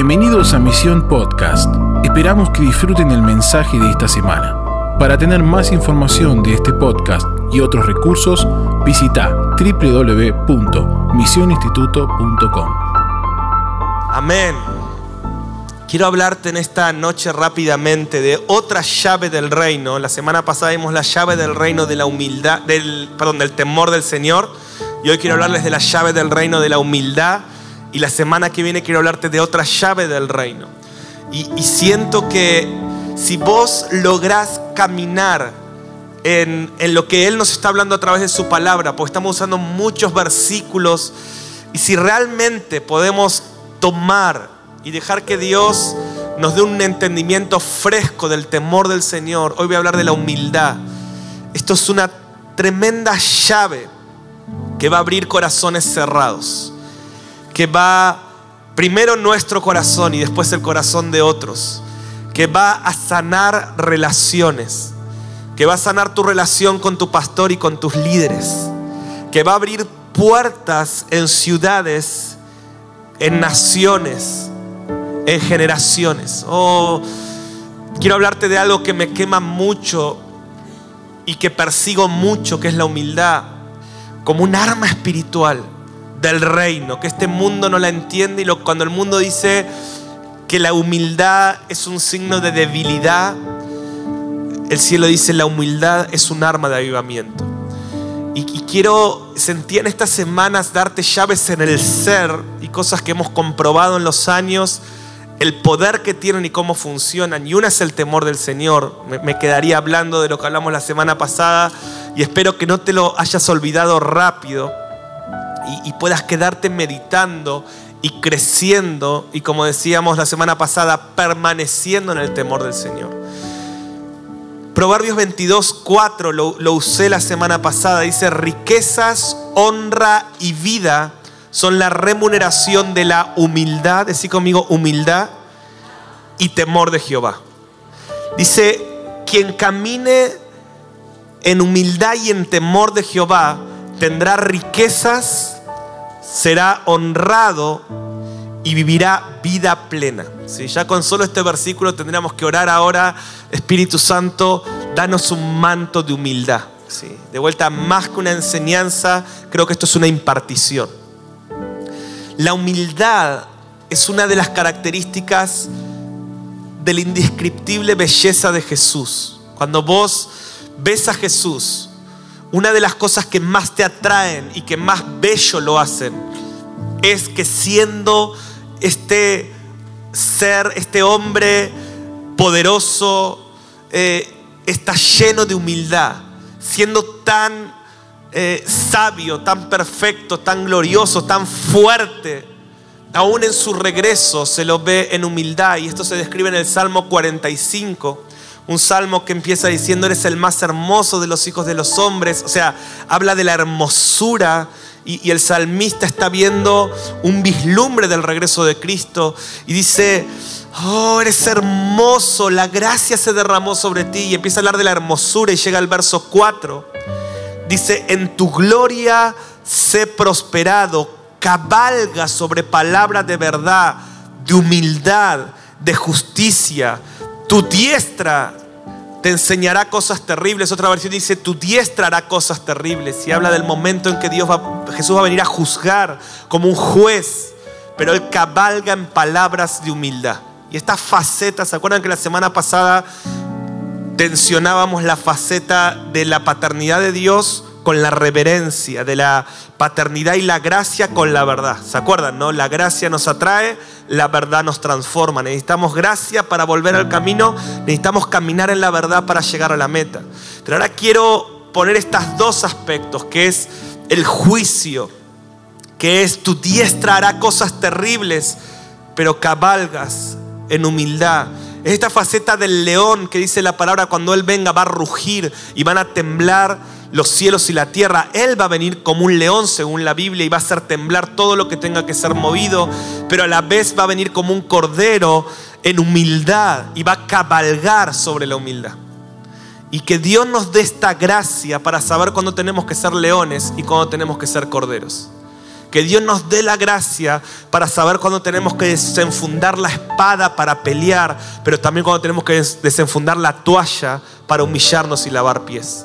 Bienvenidos a Misión Podcast. Esperamos que disfruten el mensaje de esta semana. Para tener más información de este podcast y otros recursos, visita www.misioninstituto.com. Amén. Quiero hablarte en esta noche rápidamente de otra llave del reino. La semana pasada vimos la llave del reino de la humildad, del, perdón, del temor del Señor. Y hoy quiero hablarles de la llave del reino de la humildad y la semana que viene quiero hablarte de otra llave del reino. Y, siento que si vos lográs caminar en, en, lo que Él nos está hablando a través de su palabra, porque estamos usando muchos versículos, y si realmente podemos tomar y dejar que Dios nos dé un entendimiento fresco del temor del Señor, hoy voy a hablar de la humildad. Esto es una tremenda llave que va a abrir corazones cerrados que va primero nuestro corazón y después el corazón de otros, que va a sanar relaciones, que va a sanar tu relación con tu pastor y con tus líderes, que va a abrir puertas en ciudades, en naciones, en generaciones. Oh, quiero hablarte de algo que me quema mucho y que persigo mucho, que es la humildad, como un arma espiritual del reino, que este mundo no la entiende y lo, cuando el mundo dice que la humildad es un signo de debilidad, el cielo dice la humildad es un arma de avivamiento. Y, quiero sentir en estas semanas darte llaves en el ser y cosas que hemos comprobado en los años, el poder que tienen y cómo funcionan. Y una es el temor del Señor. Me quedaría hablando de lo que hablamos la semana pasada y espero que no te lo hayas olvidado rápido y, puedas quedarte meditando y creciendo y como decíamos la semana pasada, permaneciendo en el temor del Señor. Proverbios 22, 4 lo, lo, usé la semana pasada. Dice, riquezas, honra y vida son la remuneración de la humildad. Decí conmigo, humildad y temor de Jehová. Dice, quien camine en humildad y en temor de Jehová tendrá riquezas, será honrado y vivirá vida plena. ¿Sí? Ya con solo este versículo tendríamos que orar ahora, Espíritu Santo, danos un manto de humildad. ¿Sí? De vuelta, más que una enseñanza, creo que esto es una impartición. La humildad es una de las características de la indescriptible belleza de Jesús. Cuando vos ves a Jesús, una de las cosas que más te atraen y que más bello lo hacen es que siendo este ser, este hombre poderoso, eh, está lleno de humildad, siendo tan eh, sabio, tan perfecto, tan glorioso, tan fuerte, aún en su regreso se lo ve en humildad. Y esto se describe en el Salmo 45 un salmo que empieza diciendo, eres el más hermoso de los hijos de los hombres. O sea, habla de la hermosura y, el salmista está viendo un vislumbre del regreso de Cristo y dice, oh, eres hermoso, la gracia se derramó sobre ti y empieza a hablar de la hermosura y llega al verso 4. Dice, en tu gloria sé prosperado, cabalga sobre palabras de verdad, de humildad, de justicia tu diestra te enseñará cosas terribles. Otra versión dice, tu diestra hará cosas terribles. Y habla del momento en que Dios va, Jesús va a venir a juzgar como un juez, pero Él cabalga en palabras de humildad. Y esta faceta, ¿se acuerdan que la semana pasada tensionábamos la faceta de la paternidad de Dios con la reverencia, de la paternidad y la gracia con la verdad? ¿Se acuerdan, no? La gracia nos atrae, la verdad nos transforma. Necesitamos gracia para volver al camino, necesitamos caminar en la verdad para llegar a la meta. Pero ahora quiero poner estos dos aspectos, que es el juicio, que es tu diestra hará cosas terribles, pero cabalgas en humildad. Es esta faceta del león que dice la palabra, cuando Él venga va a rugir y van a temblar los cielos y la tierra. Él va a venir como un león según la Biblia y va a hacer temblar todo lo que tenga que ser movido, pero a la vez va a venir como un cordero en humildad y va a cabalgar sobre la humildad. Y que Dios nos dé esta gracia para saber cuándo tenemos que ser leones y cuándo tenemos que ser corderos. Que Dios nos dé la gracia para saber cuándo tenemos que desenfundar la espada para pelear, pero también cuando tenemos que desenfundar la toalla para humillarnos y lavar pies.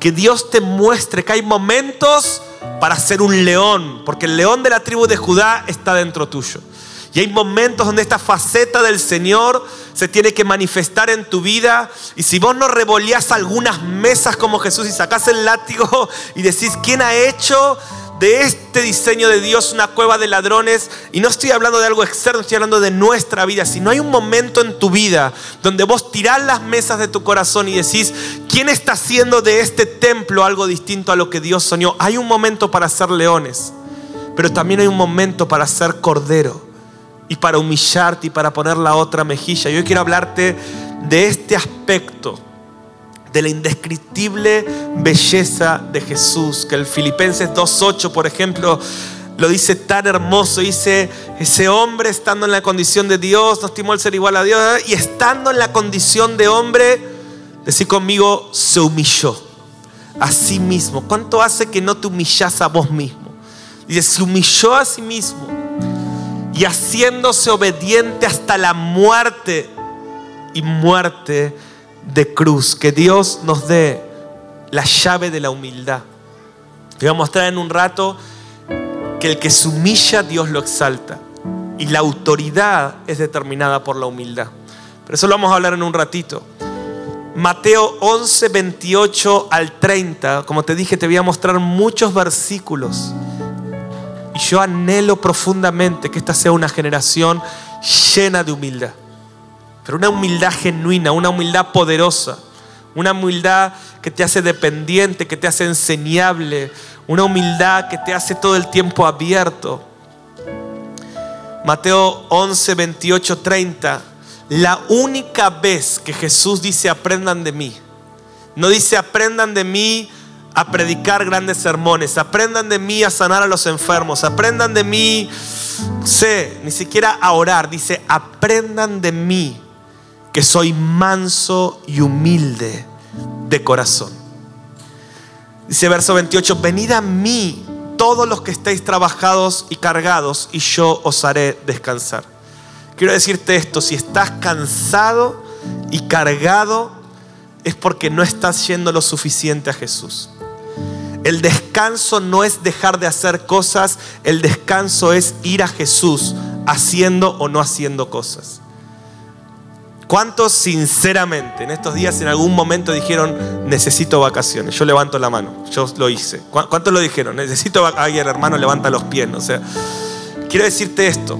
Que Dios te muestre que hay momentos para ser un león, porque el león de la tribu de Judá está dentro tuyo. Y hay momentos donde esta faceta del Señor se tiene que manifestar en tu vida. Y si vos no revolías algunas mesas como Jesús y sacás el látigo y decís, ¿quién ha hecho de este diseño de Dios una cueva de ladrones? Y no estoy hablando de algo externo, estoy hablando de nuestra vida. Si no hay un momento en tu vida donde vos tirás las mesas de tu corazón y decís, ¿quién está haciendo de este templo algo distinto a lo que Dios soñó? Hay un momento para ser leones, pero también hay un momento para ser cordero y para humillarte y para poner la otra mejilla. Yo quiero hablarte de este aspecto, de la indescriptible belleza de Jesús, que el Filipenses 2.8, por ejemplo, lo dice tan hermoso. Dice, ese hombre estando en la condición de Dios, no estimó el ser igual a Dios, y estando en la condición de hombre, decir conmigo, se humilló a sí mismo. ¿Cuánto hace que no te humillas a vos mismo? Dice, se humilló a sí mismo y haciéndose obediente hasta la muerte y muerte de cruz. Que Dios nos dé la llave de la humildad. Te voy a mostrar en un rato que el que se humilla, Dios lo exalta. Y la autoridad es determinada por la humildad. Pero eso lo vamos a hablar en un ratito. Mateo 11, 28 al 30. Como te dije, te voy a mostrar muchos versículos y yo anhelo profundamente que esta sea una generación llena de humildad. Pero una humildad genuina, una humildad poderosa. Una humildad que te hace dependiente, que te hace enseñable. Una humildad que te hace todo el tiempo abierto. Mateo 11, 28, 30. La única vez que Jesús dice aprendan de mí. No dice aprendan de mí a predicar grandes sermones, aprendan de mí a sanar a los enfermos, aprendan de mí, sé, ni siquiera a orar, dice, aprendan de mí que soy manso y humilde de corazón. Dice verso 28, venid a mí todos los que estéis trabajados y cargados y yo os haré descansar. Quiero decirte esto, si estás cansado y cargado es porque no estás yendo lo suficiente a Jesús. El descanso no es dejar de hacer cosas, el descanso es ir a Jesús haciendo o no haciendo cosas. ¿Cuántos sinceramente en estos días en algún momento dijeron, necesito vacaciones? Yo levanto la mano, yo lo hice. ¿Cuántos lo dijeron? Necesito vacaciones. Hermano levanta los pies. O sea, quiero decirte esto.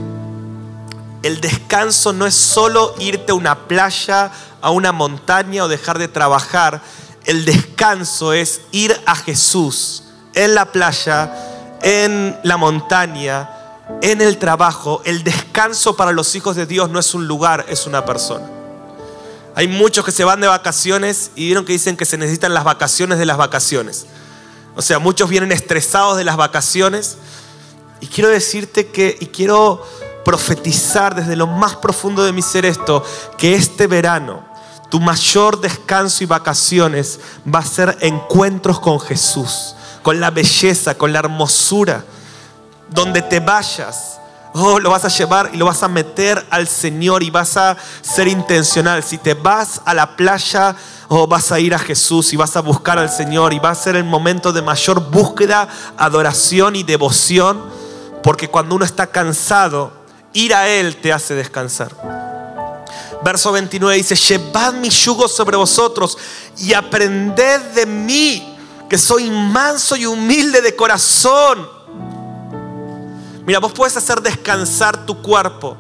El descanso no es solo irte a una playa, a una montaña o dejar de trabajar el descanso es ir a Jesús en la playa, en la montaña, en el trabajo. El descanso para los hijos de Dios no es un lugar, es una persona. Hay muchos que se van de vacaciones y vieron que dicen que se necesitan las vacaciones de las vacaciones. O sea, muchos vienen estresados de las vacaciones. Y quiero decirte que, y quiero profetizar desde lo más profundo de mi ser esto, que este verano tu mayor descanso y vacaciones va a ser encuentros con Jesús, con la belleza, con la hermosura. Donde te vayas, oh, lo vas a llevar y lo vas a meter al Señor y vas a ser intencional. Si te vas a la playa, oh, vas a ir a Jesús y vas a buscar al Señor y va a ser el momento de mayor búsqueda, adoración y devoción, porque cuando uno está cansado, ir a Él te hace descansar. Verso 29 dice, llevad mi yugo sobre vosotros y aprended de mí, que soy manso y humilde de corazón. Mira, vos puedes hacer descansar tu cuerpo,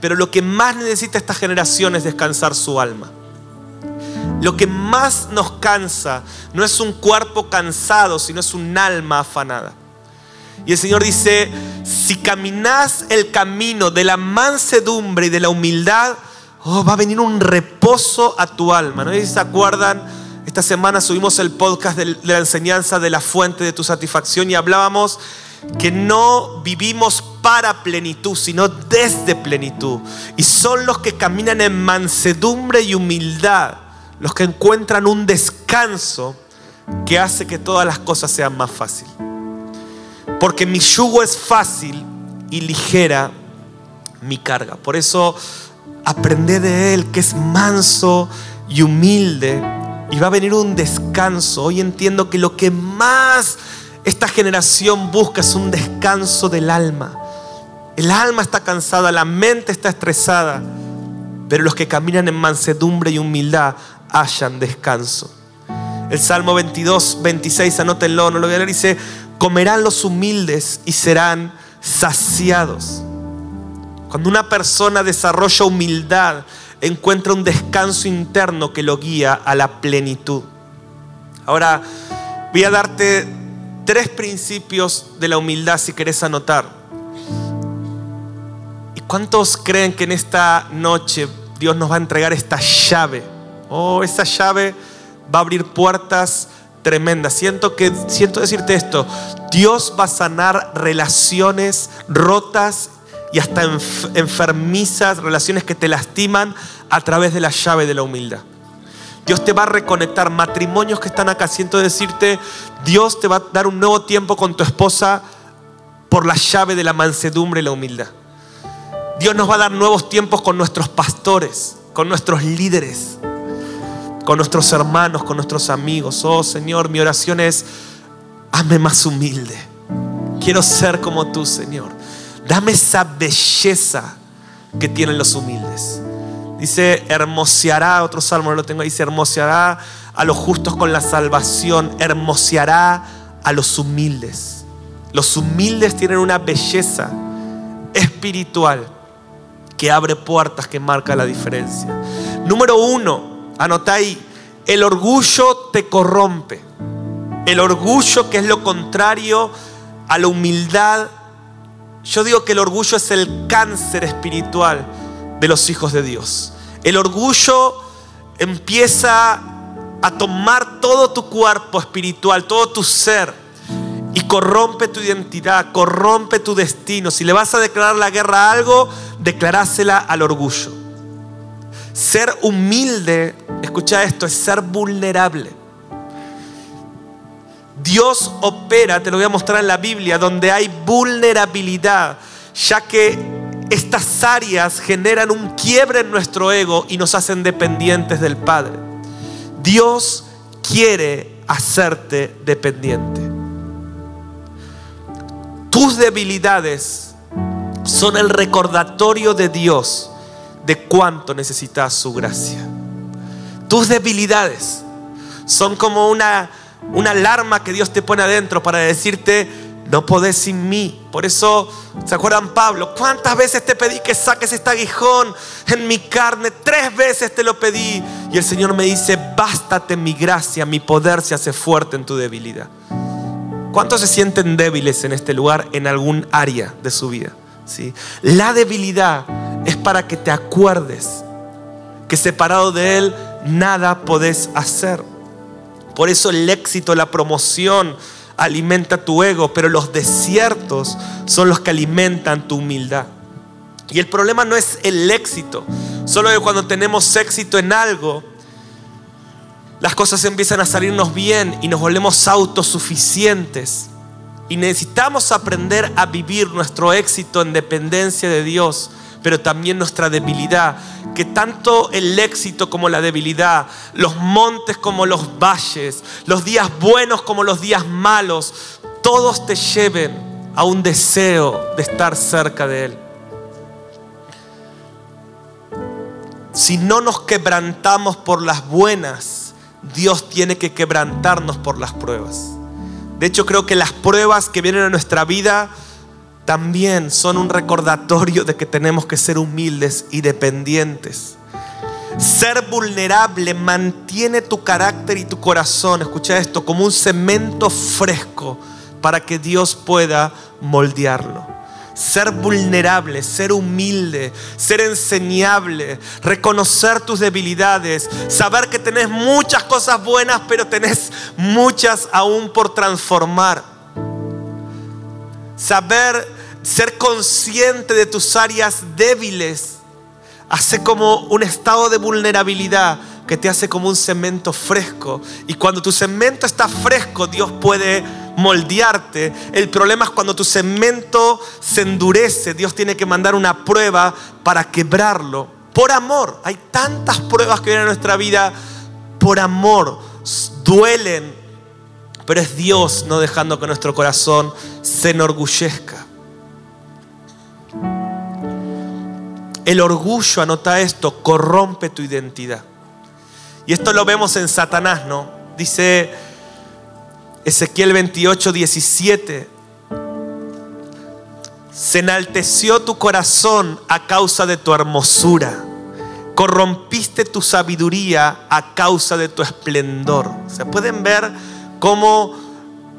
pero lo que más necesita esta generación es descansar su alma. Lo que más nos cansa no es un cuerpo cansado, sino es un alma afanada. Y el Señor dice, si caminas el camino de la mansedumbre y de la humildad, oh, va a venir un reposo a tu alma. ¿No se acuerdan? Esta semana subimos el podcast de la enseñanza de la fuente de tu satisfacción y hablábamos que no vivimos para plenitud, sino desde plenitud. Y son los que caminan en mansedumbre y humildad, los que encuentran un descanso que hace que todas las cosas sean más fáciles. porque mi yugo es fácil y ligera mi carga. Por eso aprende de Él que es manso y humilde y va a venir un descanso. Hoy entiendo que lo que más esta generación busca un descanso del alma. El alma está cansada, la mente está estresada, pero los que caminan en mansedumbre y humildad hallan descanso. El Salmo 22, 26, anótenlo, no lo voy a leer, dice, comerán los humildes y serán saciados. Cuando una persona desarrolla humildad, encuentra un descanso interno que lo guía a la plenitud. Ahora, voy a darte tres principios de la humildad si querés anotar. ¿Y cuántos creen que en esta noche Dios nos va a entregar esta llave? Oh, esa llave va a abrir puertas tremendas. Siento que siento decirte esto, Dios va a sanar relaciones rotas y hasta enfermizas, relaciones que te lastiman a través de la llave de la humildad. Dios te va a reconectar matrimonios que están acá. Siento decirte, Dios te va a dar un nuevo tiempo con tu esposa por la llave de la mansedumbre y la humildad. Dios nos va a dar nuevos tiempos con nuestros pastores, con nuestros líderes, con nuestros hermanos, con nuestros amigos. Oh Señor, mi oración es, hazme más humilde. Quiero ser como tú, Señor. Dame esa belleza que tienen los humildes. Dice, hermoseará, otro salmo lo tengo, dice, hermoseará a los justos con la salvación, hermoseará a los humildes. Los humildes tienen una belleza espiritual que abre puertas, que marca la diferencia. Número uno, anota ahí, el orgullo te corrompe. El orgullo que es lo contrario a la humildad yo digo que el orgullo es el cáncer espiritual de los hijos de Dios. El orgullo empieza a tomar todo tu cuerpo espiritual, todo tu ser, y corrompe tu identidad, corrompe tu destino. Si le vas a declarar la guerra a algo, declarásela al orgullo. Ser humilde, escucha esto, es ser vulnerable. Dios opera, te lo voy a mostrar en la Biblia, donde hay vulnerabilidad, ya que estas áreas generan un quiebre en nuestro ego y nos hacen dependientes del Padre. Dios quiere hacerte dependiente. Tus debilidades son el recordatorio de Dios de cuánto necesitas su gracia. Tus debilidades son como una una alarma que Dios te pone adentro para decirte, no podés sin mí. Por eso, ¿se acuerdan Pablo? ¿Cuántas veces te pedí que saques este aguijón en mi carne? Tres veces te lo pedí. Y el Señor me dice, bástate mi gracia, mi poder se hace fuerte en tu debilidad. ¿Cuántos se sienten débiles en este lugar en algún área de su vida? ¿Sí? La debilidad es para que te acuerdes que separado de Él nada podés hacer. Por eso el éxito, la promoción alimenta tu ego, pero los desiertos son los que alimentan tu humildad. Y el problema no es el éxito, solo que cuando tenemos éxito en algo, las cosas empiezan a salirnos bien y nos volvemos autosuficientes. Y necesitamos aprender a vivir nuestro éxito en dependencia de Dios pero también nuestra debilidad. Que tanto el éxito como la debilidad, los montes como los valles, los días buenos como los días malos, todos te lleven a un deseo de estar cerca de Él. Si no nos quebrantamos por las buenas, Dios tiene que quebrantarnos por las pruebas. De hecho, creo que las pruebas que vienen a nuestra vida también son un recordatorio de que tenemos que ser humildes y dependientes. Ser vulnerable mantiene tu carácter y tu corazón, escucha esto, como un cemento fresco para que Dios pueda moldearlo. Ser vulnerable, ser humilde, ser enseñable, reconocer tus debilidades, saber que tenés muchas cosas buenas, pero tenés muchas aún por transformar saber, ser consciente de tus áreas débiles, hace como un estado de vulnerabilidad que te hace como un cemento fresco. Y cuando tu cemento está fresco, Dios puede moldearte. El problema es cuando tu cemento se endurece. Dios tiene que mandar una prueba para quebrarlo. Por amor. Hay tantas pruebas que vienen a nuestra vida por amor. Duelen. Pero es Dios no dejando que nuestro corazón se enorgullezca. El orgullo, anota esto, corrompe tu identidad. Y esto lo vemos en Satanás, ¿no? Dice Ezequiel 28, 17. Se enalteció tu corazón a causa de tu hermosura. Corrompiste tu sabiduría a causa de tu esplendor. Se pueden ver cómo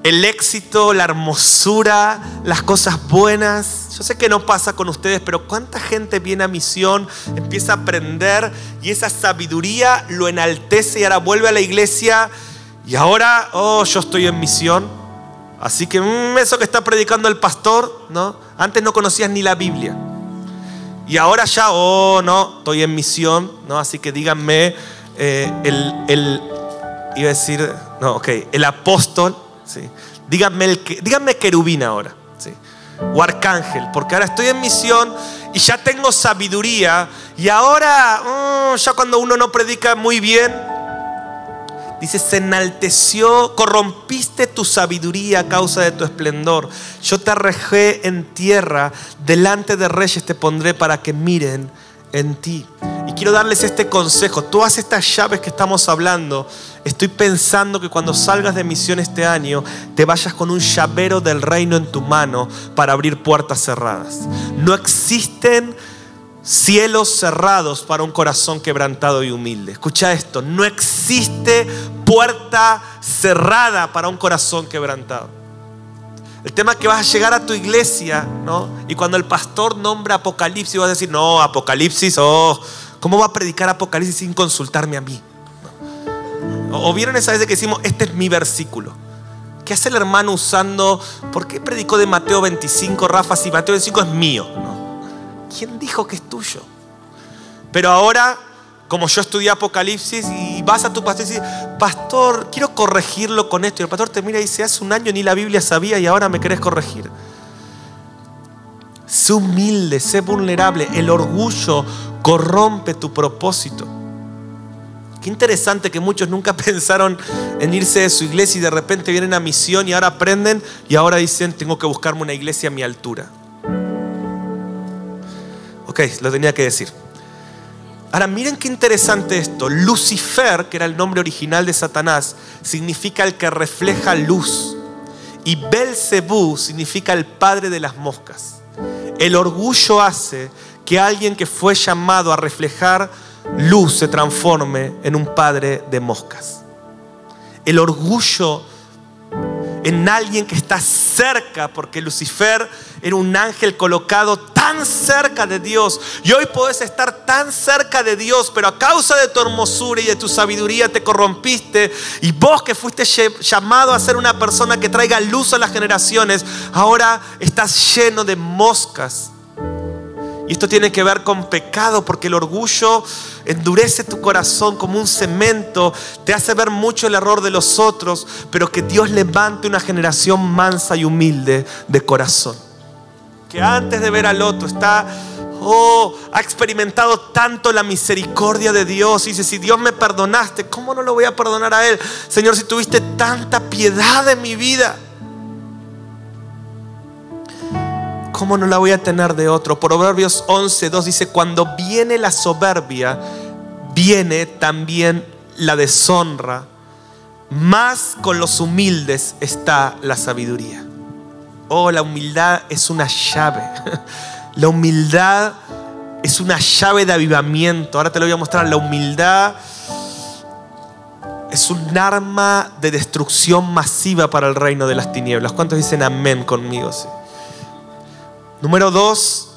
el éxito, la hermosura, las cosas buenas. Yo sé que no pasa con ustedes, pero cuánta gente viene a misión, empieza a aprender y esa sabiduría lo enaltece y ahora vuelve a la iglesia y ahora, oh, yo estoy en misión. Así que mm, eso que está predicando el pastor, ¿no? Antes no conocías ni la Biblia. Y ahora ya, oh, no, estoy en misión, ¿no? Así que díganme eh, el, el, iba a decir, no, ok, el apóstol Díganme, el, querubín ahora. ¿sí? O arcángel, porque ahora estoy en misión y ya tengo sabiduría. Y ahora, mm, ya cuando uno no predica muy bien, dice, se enalteció, corrompiste tu sabiduría a causa de tu esplendor. Yo te arrejé en tierra, delante de reyes te pondré para que miren en ti. Y quiero darles este consejo. Todas estas llaves que estamos hablando, estoy pensando que cuando salgas de misión este año, te vayas con un llavero del reino en tu mano para abrir puertas cerradas. No existen cielos cerrados para un corazón quebrantado y humilde. Escucha esto, no existe puerta cerrada para un corazón quebrantado. El tema es que vas a llegar a tu iglesia, ¿no? Y cuando el pastor nombra Apocalipsis, vas a decir, no, Apocalipsis, oh, ¿cómo va a predicar Apocalipsis sin consultarme a mí? O, vieron esa vez que decimos, este es mi versículo. ¿Qué hace el hermano usando, por qué predicó de Mateo 25, Rafa, si Mateo 25 es mío? ¿Quién dijo que es tuyo? Pero ahora como yo estudié Apocalipsis y vas a tu pastor y dices, pastor, quiero corregirlo con esto. Y el pastor te mira y dice, hace un año ni la Biblia sabía y ahora me querés corregir. Sé humilde, sé vulnerable. El orgullo corrompe tu propósito. Qué interesante que muchos nunca pensaron en irse de su iglesia y de repente vienen a misión y ahora aprenden y ahora dicen, tengo que buscarme una iglesia a mi altura. Ok, lo tenía que decir. Ahora miren qué interesante esto. Lucifer, que era el nombre original de Satanás, significa el que refleja luz. Y Belcebú significa el padre de las moscas. El orgullo hace que alguien que fue llamado a reflejar luz se transforme en un padre de moscas. El orgullo en alguien que está cerca, porque Lucifer era un ángel colocado tan cerca de Dios. Y hoy puedes estar tan cerca de Dios, pero a causa de tu hermosura y de tu sabiduría te corrompiste. Y vos que fuiste llamado a ser una persona que traiga luz a las generaciones, ahora estás lleno de moscas y esto tiene que ver con pecado porque el orgullo endurece tu corazón como un cemento, te hace ver mucho el error de los otros, pero que Dios levante una generación mansa y humilde de corazón. Que antes de ver al otro está, oh, ha experimentado tanto la misericordia de Dios. Y dice, si Dios me perdonaste, ¿cómo no lo voy a perdonar a Él? Señor, si tuviste tanta piedad en mi vida. ¿Cómo no la voy a tener de otro? Proverbios 11, 2 dice, cuando viene la soberbia, viene también la deshonra, más con los humildes está la sabiduría. Oh, la humildad es una llave. La humildad es una llave de avivamiento. Ahora te lo voy a mostrar. La humildad es un arma de destrucción masiva para el reino de las tinieblas. ¿Cuántos dicen amén conmigo? Sí? Número dos,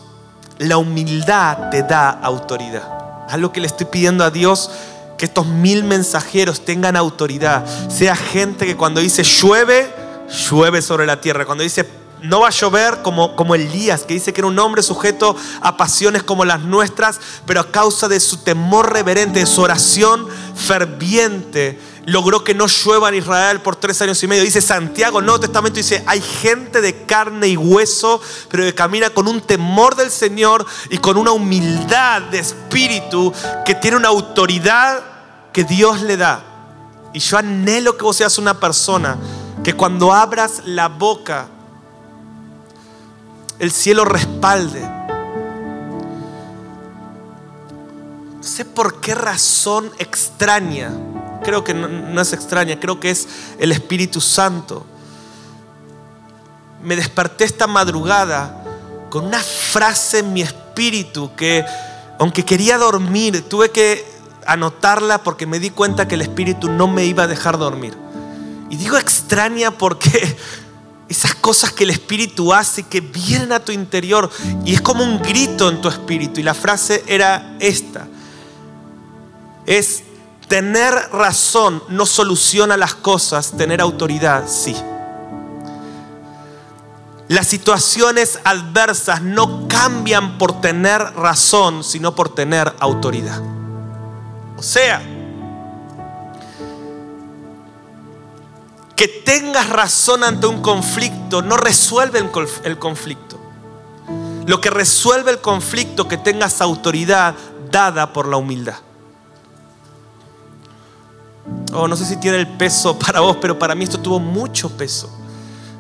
la humildad te da autoridad. Algo que le estoy pidiendo a Dios, que estos mil mensajeros tengan autoridad. Sea gente que cuando dice llueve, llueve sobre la tierra. Cuando dice no va a llover como, como Elías, que dice que era un hombre sujeto a pasiones como las nuestras, pero a causa de su temor reverente, de su oración ferviente, logró que no llueva en Israel por tres años y medio. Dice Santiago, Nuevo Testamento dice, hay gente de carne y hueso, pero que camina con un temor del Señor y con una humildad de espíritu que tiene una autoridad que Dios le da. Y yo anhelo que vos seas una persona que cuando abras la boca, el cielo respalde. No sé por qué razón extraña, creo que no, es extraña, creo que es el Espíritu Santo. Me desperté esta madrugada con una frase en mi espíritu que, aunque quería dormir, tuve que anotarla porque me di cuenta que el Espíritu no me iba a dejar dormir. Y digo extraña porque esas cosas que el Espíritu hace, que vienen a tu interior y es como un grito en tu espíritu. Y la frase era esta. Es tener razón no soluciona las cosas, tener autoridad sí. Las situaciones adversas no cambian por tener razón, sino por tener autoridad. O sea, que tengas razón ante un conflicto no resuelve el conflicto. Lo que resuelve el conflicto que tengas autoridad dada por la humildad. Oh, no sé si tiene el peso para vos, pero para mí esto tuvo mucho peso.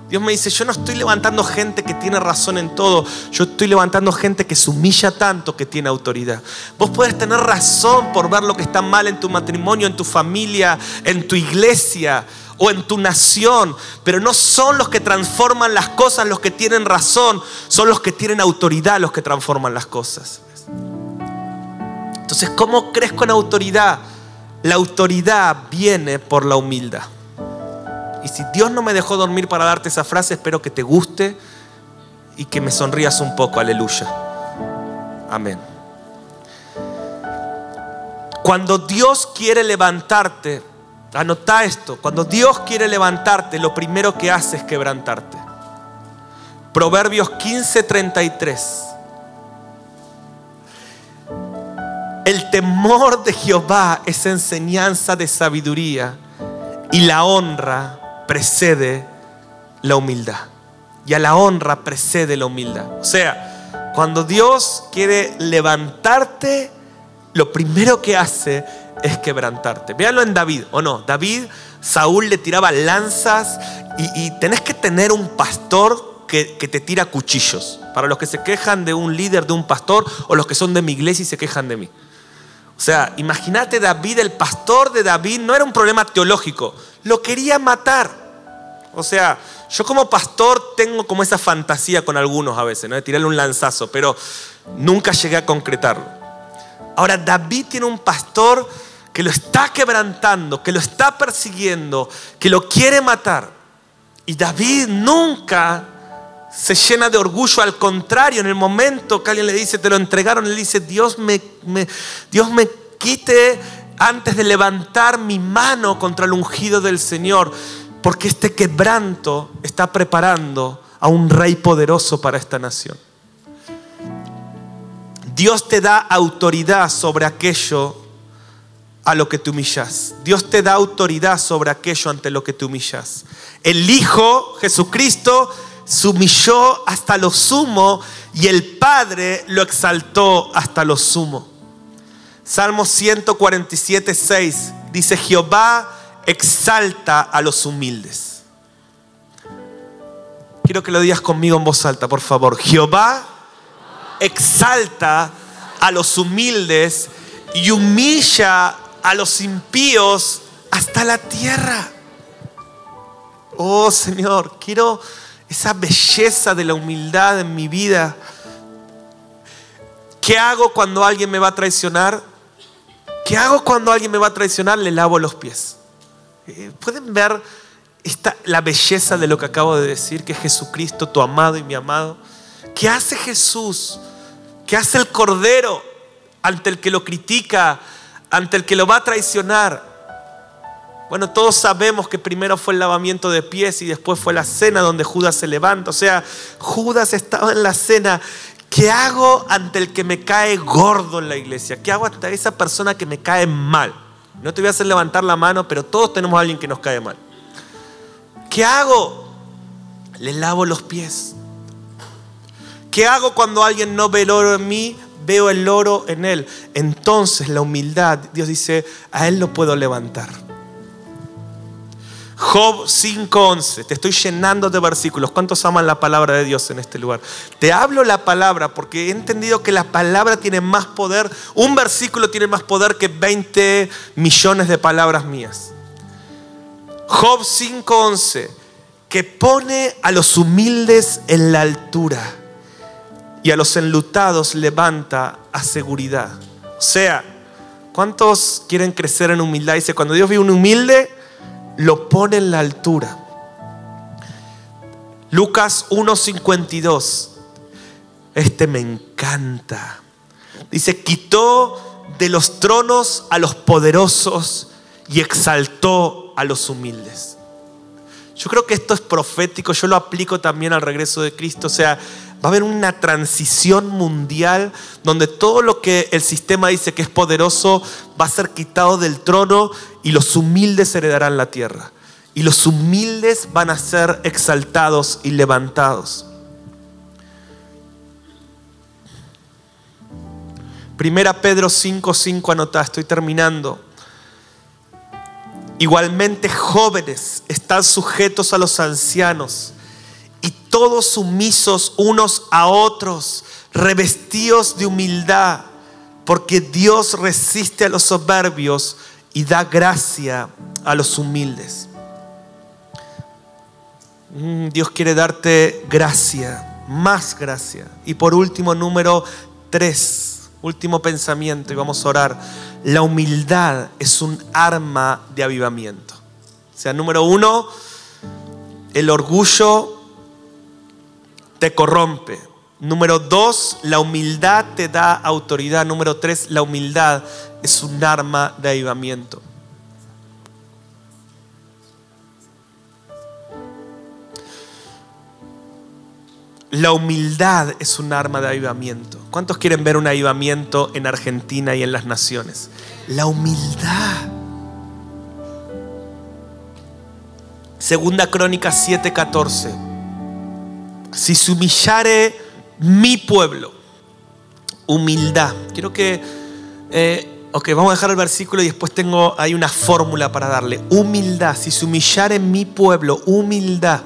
Dios me dice, yo no estoy levantando gente que tiene razón en todo, yo estoy levantando gente que se humilla tanto que tiene autoridad. Vos puedes tener razón por ver lo que está mal en tu matrimonio, en tu familia, en tu iglesia o en tu nación, pero no son los que transforman las cosas los que tienen razón, son los que tienen autoridad los que transforman las cosas. Entonces, ¿cómo crees con autoridad? La autoridad viene por la humildad. Y si Dios no me dejó dormir para darte esa frase, espero que te guste y que me sonrías un poco. Aleluya. Amén. Cuando Dios quiere levantarte, anota esto, cuando Dios quiere levantarte, lo primero que hace es quebrantarte. Proverbios 15:33. El temor de Jehová es enseñanza de sabiduría y la honra precede la humildad. Y a la honra precede la humildad. O sea, cuando Dios quiere levantarte, lo primero que hace es quebrantarte. Véanlo en David, ¿o no? David, Saúl le tiraba lanzas y, tenés que tener un pastor que, que, te tira cuchillos. Para los que se quejan de un líder, de un pastor, o los que son de mi iglesia y se quejan de mí. O sea, imagínate David, el pastor de David, no era un problema teológico, lo quería matar. O sea, yo como pastor tengo como esa fantasía con algunos a veces, ¿no? De tirarle un lanzazo, pero nunca llegué a concretarlo. Ahora, David tiene un pastor que lo está quebrantando, que lo está persiguiendo, que lo quiere matar. Y David nunca se llena de orgullo, al contrario, en el momento que alguien le dice, te lo entregaron, él dice, Dios me, Dios me quite antes de levantar mi mano contra el ungido del Señor, porque este quebranto está preparando a un rey poderoso para esta nación. Dios te da autoridad sobre aquello a lo que te humillas. Dios te da autoridad sobre aquello ante lo que te humillas. El Hijo, Jesucristo, se humilló hasta lo sumo y el Padre lo exaltó hasta lo sumo. Salmo 147, 6 dice, Jehová exalta a los humildes. Quiero que lo digas conmigo en voz alta, por favor. Jehová exalta a los humildes y humilla a los impíos hasta la tierra. Oh Señor, quiero esa belleza de la humildad en mi vida. ¿Qué hago cuando alguien me va a traicionar? ¿Qué hago cuando alguien me va a traicionar? Le lavo los pies. Eh, ¿Pueden ver esta, la belleza de lo que acabo de decir? Que es Jesucristo, tu amado y mi amado. ¿Qué hace Jesús? ¿Qué hace el Cordero ante el que lo critica, ante el que lo va a traicionar? Bueno, todos sabemos que primero fue el lavamiento de pies y después fue la cena donde Judas se levanta. O sea, Judas estaba en la cena. ¿Qué hago ante el que me cae gordo en la iglesia? ¿Qué hago ante esa persona que me cae mal? No te voy a hacer levantar la mano, pero todos tenemos a alguien que nos cae mal. ¿Qué hago? Le lavo los pies. ¿Qué hago cuando alguien no ve el oro en mí? Veo el oro en él. Entonces la humildad, Dios dice, a él lo puedo levantar. Job 5:11. Te estoy llenando de versículos. ¿Cuántos aman la palabra de Dios en este lugar? Te hablo la palabra porque he entendido que la palabra tiene más poder. Un versículo tiene más poder que 20 millones de palabras mías. Job 5:11. Que pone a los humildes en la altura y a los enlutados levanta a seguridad. O sea, ¿cuántos quieren crecer en humildad? Dice, cuando Dios ve un humilde, lo pone en la altura. Lucas 1.52. Este me encanta. Dice, quitó de los tronos a los poderosos y exaltó a los humildes. Yo creo que esto es profético, yo lo aplico también al regreso de Cristo. O sea, va a haber una transición mundial donde todo lo que el sistema dice que es poderoso va a ser quitado del trono y los humildes heredarán la tierra. Y los humildes van a ser exaltados y levantados. Primera Pedro 5:5 anota, estoy terminando. Igualmente jóvenes están sujetos a los ancianos todos sumisos unos a otros, revestidos de humildad, porque Dios resiste a los soberbios y da gracia a los humildes. Mm, Dios quiere darte gracia, más gracia. Y por último, número tres, último pensamiento, y vamos a orar. La humildad es un arma de avivamiento. O sea, número uno, el orgullo te corrompe. Número dos, la humildad te da autoridad. Número tres, la humildad es un arma de avivamiento. La humildad es un arma de avivamiento. ¿Cuántos quieren ver un avivamiento en Argentina y en las naciones? La humildad. Segunda Crónica 7:14. Si se humillare mi pueblo, humildad. Quiero que eh, Ok, vamos a dejar el versículo y después tengo hay una fórmula para darle. Humildad, si se humillar en mi pueblo, humildad,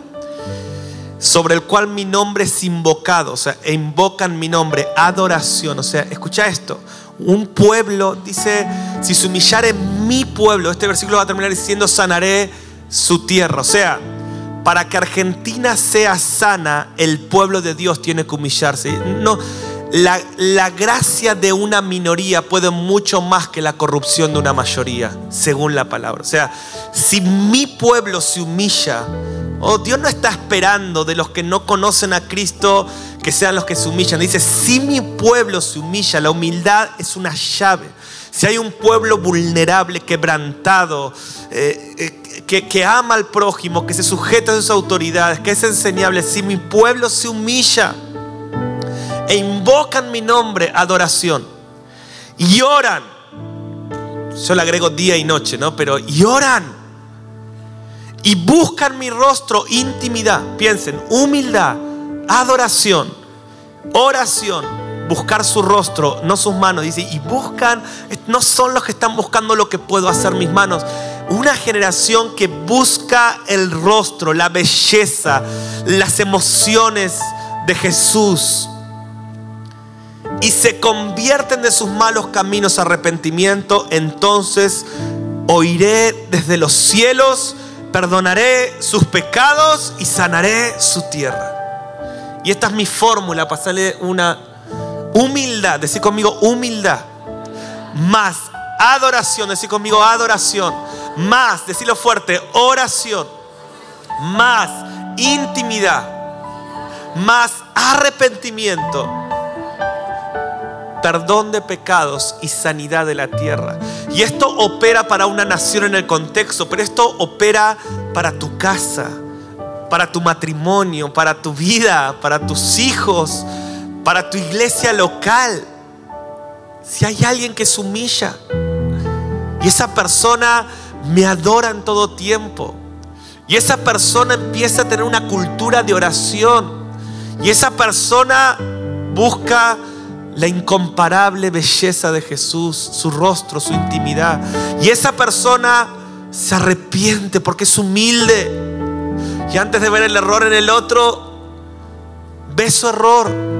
sobre el cual mi nombre es invocado, o sea, invocan mi nombre, adoración. O sea, escucha esto. Un pueblo, dice, si se humillar en mi pueblo, este versículo va a terminar diciendo, sanaré su tierra. O sea, para que Argentina sea sana, el pueblo de Dios tiene que humillarse. No la, gracia de una minoría puede mucho más que la corrupción de una mayoría, según la palabra. O sea, si mi pueblo se humilla, oh, Dios no está esperando de los que no conocen a Cristo que sean los que se humillan. Dice, si mi pueblo se humilla, la humildad es una llave. Si hay un pueblo vulnerable, quebrantado, eh, eh, que, ama al prójimo, que se sujeta a sus autoridades, que es enseñable, si mi pueblo se humilla, e invocan mi nombre, adoración. Y oran. Yo le agrego día y noche, ¿no? Pero y oran. Y buscan mi rostro, intimidad. Piensen, humildad, adoración, oración, buscar su rostro, no sus manos. Dice, y buscan, no son los que están buscando lo que puedo hacer mis manos. Una generación que busca el rostro, la belleza, las emociones de Jesús y se convierten de sus malos caminos a arrepentimiento, entonces oiré desde los cielos, perdonaré sus pecados y sanaré su tierra. Y esta es mi fórmula para hacerle una humildad, decir conmigo humildad, más adoración, decir conmigo adoración, más, decirlo fuerte, oración, más intimidad, más arrepentimiento. Perdón de pecados y sanidad de la tierra. Y esto opera para una nación en el contexto, pero esto opera para tu casa, para tu matrimonio, para tu vida, para tus hijos, para tu iglesia local. Si hay alguien que se humilla y esa persona me adora en todo tiempo y esa persona empieza a tener una cultura de oración y esa persona busca la incomparable belleza de Jesús, su rostro, su intimidad. Y esa persona se arrepiente porque es humilde. Y antes de ver el error en el otro, ve su error.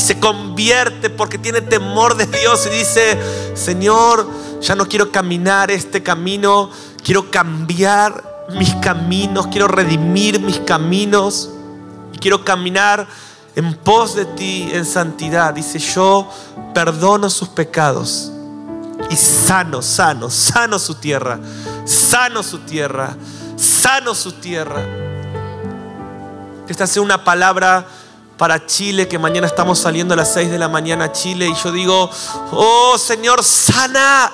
Y se convierte porque tiene temor de Dios y dice, Señor, ya no quiero caminar este camino, quiero cambiar mis caminos, quiero redimir mis caminos, quiero caminar en pos de ti en santidad. Dice, yo perdono sus pecados y sano, sano, sano su tierra, sano su tierra, sano su tierra. Esta es una palabra para Chile, que mañana estamos saliendo a las 6 de la mañana a Chile y yo digo, oh Señor, sana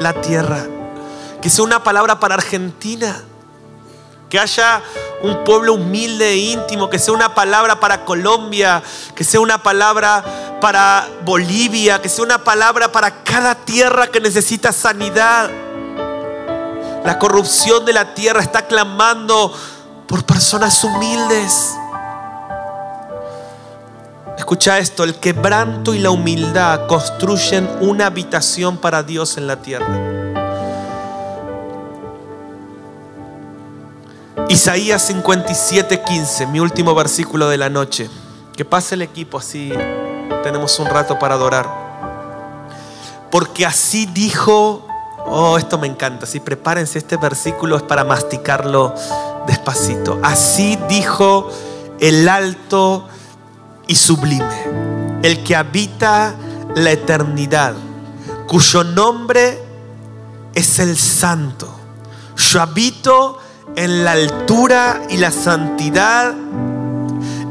la tierra. Que sea una palabra para Argentina que haya un pueblo humilde e íntimo, que sea una palabra para Colombia, que sea una palabra para Bolivia, que sea una palabra para cada tierra que necesita sanidad. La corrupción de la tierra está clamando por personas humildes. Escucha esto, el quebranto y la humildad construyen una habitación para Dios en la tierra. Isaías 57, 15, mi último versículo de la noche. Que pase el equipo así tenemos un rato para adorar. Porque así dijo, oh, esto me encanta, si prepárense, este versículo es para masticarlo despacito. Así dijo el alto y sublime, el que habita la eternidad, cuyo nombre es el santo. Yo habito en la altura y la santidad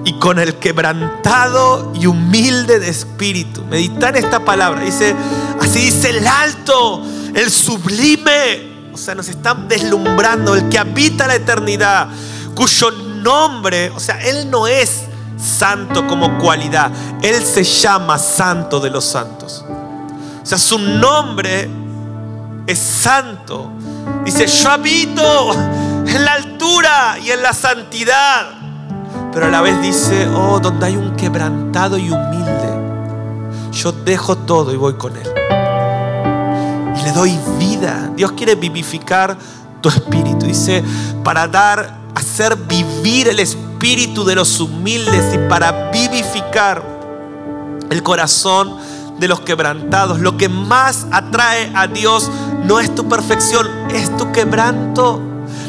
y con el quebrantado y humilde de espíritu. Medita en esta palabra. Dice, así dice el alto, el sublime. O sea, nos está deslumbrando el que habita la eternidad, cuyo nombre, o sea, Él no es santo como cualidad, Él se llama santo de los santos. O sea, su nombre es santo. Dice, yo habito en la altura y en la santidad. Pero a la vez dice, oh, donde hay un quebrantado y humilde, yo dejo todo y voy con Él. Y le doy vida. Dios quiere vivificar tu espíritu. Dice, para dar, hacer vivir el espíritu de los humildes y para vivificar el corazón de los quebrantados. Lo que más atrae a Dios no es tu perfección, es tu quebranto.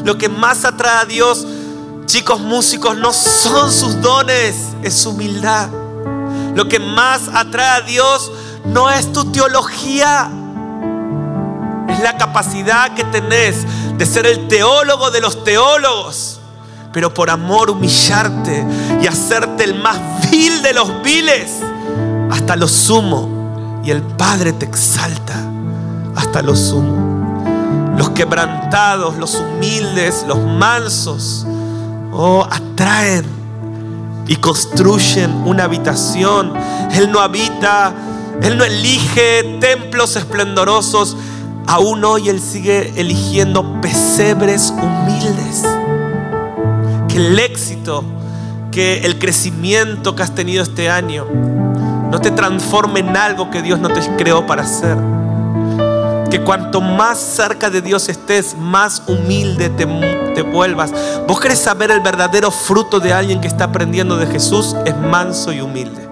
Lo que más atrae a Dios, chicos músicos, no son sus dones, es su humildad. Lo que más atrae a Dios no es tu teología, es la capacidad que tenés de ser el teólogo de los teólogos, pero por amor humillarte y hacerte el más vil de los viles hasta lo sumo. Y el Padre te exalta hasta lo sumo los quebrantados, los humildes, los mansos, oh, atraen y construyen una habitación. Él no habita, Él no elige templos esplendorosos. Aún hoy Él sigue eligiendo pesebres humildes. El éxito, que el crecimiento que has tenido este año no te transforme en algo que Dios no te creó para hacer que cuanto más cerca de Dios estés, más humilde te, vuelvas. Vos querés saber el verdadero fruto de alguien que está aprendiendo de Jesús, es manso y humilde.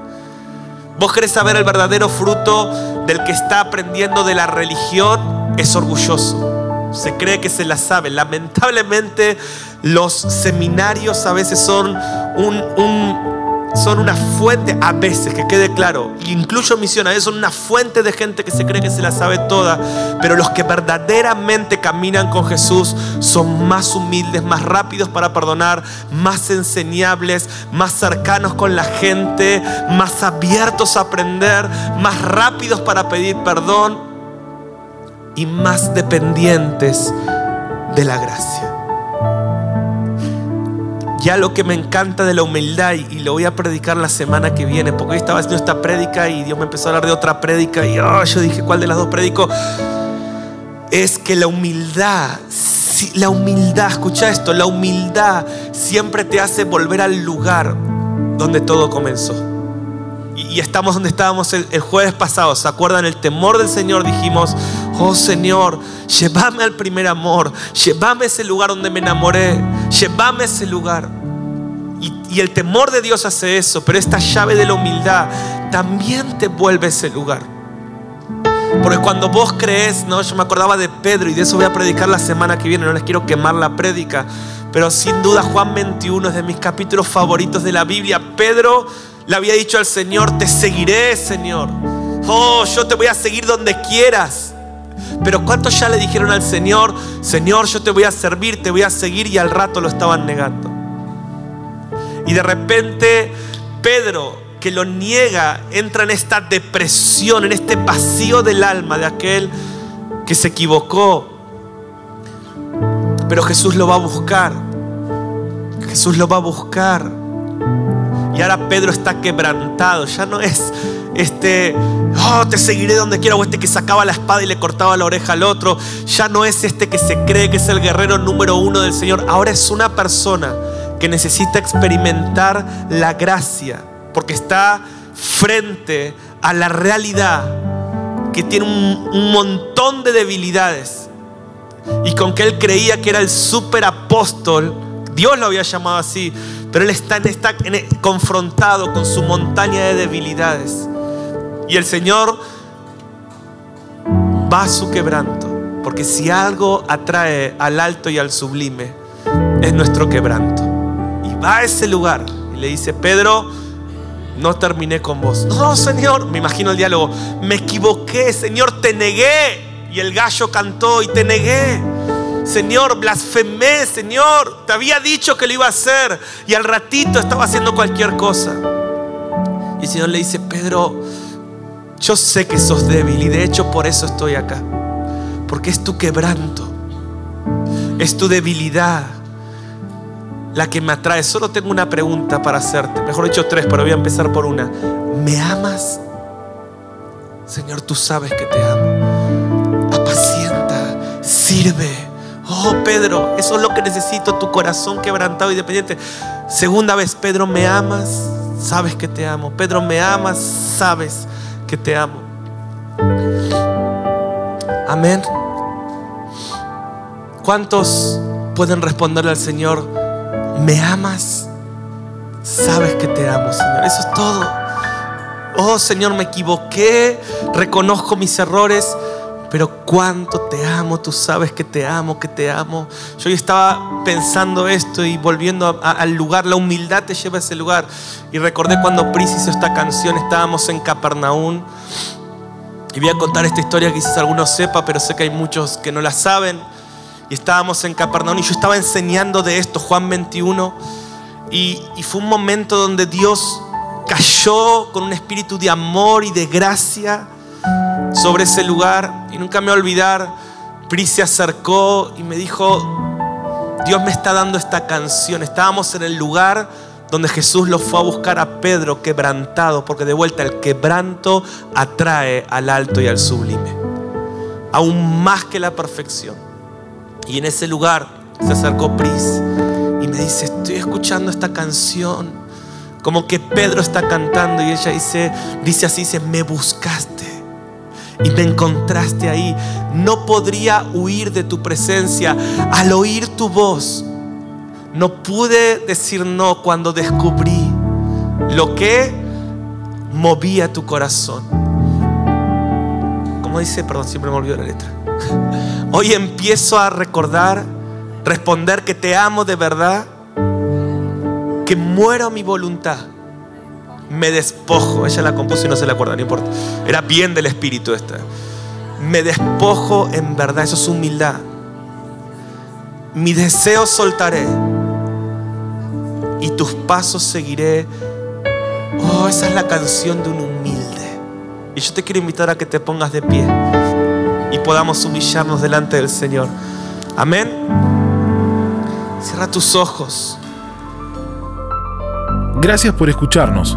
Vos querés saber el verdadero fruto del que está aprendiendo de la religión, es orgulloso. Se cree que se la sabe. Lamentablemente los seminarios a veces son un son una fuente, a veces, que quede claro, incluyo veces son una fuente de gente que se cree que se la sabe toda, pero los que verdaderamente caminan con Jesús son más humildes, más rápidos para perdonar, más enseñables, más cercanos con la gente, más abiertos a aprender, más rápidos para pedir perdón y más dependientes de la gracia. Ya lo que me encanta de la humildad, y lo voy a predicar la semana que viene, porque hoy estaba haciendo esta prédica y Dios me empezó a hablar de otra prédica, y oh, yo dije, ¿cuál de las dos predico? Es que la humildad, la humildad, escucha esto, la humildad siempre te hace volver al lugar donde todo comenzó. Y, estamos donde estábamos el, jueves pasado, ¿se acuerdan? El temor del Señor dijimos, oh Señor, llévame al primer amor, llévame a ese lugar donde me enamoré, llévame a ese lugar. Y, el temor de Dios hace eso, pero esta llave de la humildad también te vuelve a ese lugar. Porque cuando vos crees, ¿no? Yo me acordaba de Pedro y de eso voy a predicar la semana que viene, no les quiero quemar la prédica, pero sin duda Juan 21 es de mis capítulos favoritos de la Biblia. Pedro le había dicho al Señor, te seguiré, Señor. Oh, yo te voy a seguir donde quieras. Pero ¿cuántos ya le dijeron al Señor, Señor, yo te voy a servir, te voy a seguir y al rato lo estaban negando? Y de repente Pedro, que lo niega, entra en esta depresión, en este vacío del alma de aquel que se equivocó. Pero Jesús lo va a buscar. Jesús lo va a buscar. Y ahora Pedro está quebrantado. Ya no es este, oh, te seguiré donde quiera, o este que sacaba la espada y le cortaba la oreja al otro. Ya no es este que se cree que es el guerrero número uno del Señor. Ahora es una persona que necesita experimentar la gracia, porque está frente a la realidad que tiene un, montón de debilidades y con que él creía que era el super apóstol, Dios lo había llamado así, pero él está, está confrontado con su montaña de debilidades. Y el Señor va a su quebranto. Porque si algo atrae al alto y al sublime, es nuestro quebranto. Y va a ese lugar y le dice, Pedro, no terminé con vos. No, Señor, me imagino el diálogo, me equivoqué, Señor, te negué. Y el gallo cantó y te negué. Señor, blasfemé, Señor, te había dicho que lo iba a hacer y al ratito estaba haciendo cualquier cosa. Y el Señor le dice, Pedro, yo sé que sos débil y de hecho por eso estoy acá. Porque es tu quebranto, es tu debilidad la que me atrae. Solo tengo una pregunta para hacerte. Mejor dicho tres, pero voy a empezar por una. ¿Me amas? Señor, tú sabes que te amo. Apacienta, sirve. Oh, Pedro, eso es lo que necesito, tu corazón quebrantado y dependiente. Segunda vez, Pedro, ¿me amas? Sabes que te amo. Pedro, ¿me amas? Sabes que te amo. Amén. ¿Cuántos pueden responderle al Señor, ¿me amas? Sabes que te amo, Señor. Eso es todo. Oh, Señor, me equivoqué, reconozco mis errores pero cuánto te amo, tú sabes que te amo, que te amo. Yo estaba pensando esto y volviendo al lugar, la humildad te lleva a ese lugar. Y recordé cuando Pris hizo esta canción, estábamos en Capernaum. Y voy a contar esta historia quizás algunos sepa, pero sé que hay muchos que no la saben. Y estábamos en Capernaum y yo estaba enseñando de esto, Juan 21. Y, y fue un momento donde Dios cayó con un espíritu de amor y de gracia sobre ese lugar y nunca me voy a olvidar, Pri se acercó y me dijo, Dios me está dando esta canción. Estábamos en el lugar donde Jesús lo fue a buscar a Pedro quebrantado, porque de vuelta el quebranto atrae al alto y al sublime, aún más que la perfección. Y en ese lugar se acercó Pris y me dice, estoy escuchando esta canción, como que Pedro está cantando y ella dice, dice así, dice, me buscaste y me encontraste ahí. No podría huir de tu presencia al oír tu voz. No pude decir no cuando descubrí lo que movía tu corazón. Como dice, perdón, siempre me olvido la letra. Hoy empiezo a recordar, responder que te amo de verdad, que muero mi voluntad Me despojo. Ella la compuso y no se la acuerda, no importa. Era bien del espíritu esta. Me despojo en verdad, eso es humildad. Mi deseo soltaré y tus pasos seguiré. Oh, esa es la canción de un humilde. Y yo te quiero invitar a que te pongas de pie y podamos humillarnos delante del Señor. Amén. Cierra tus ojos. Gracias por escucharnos.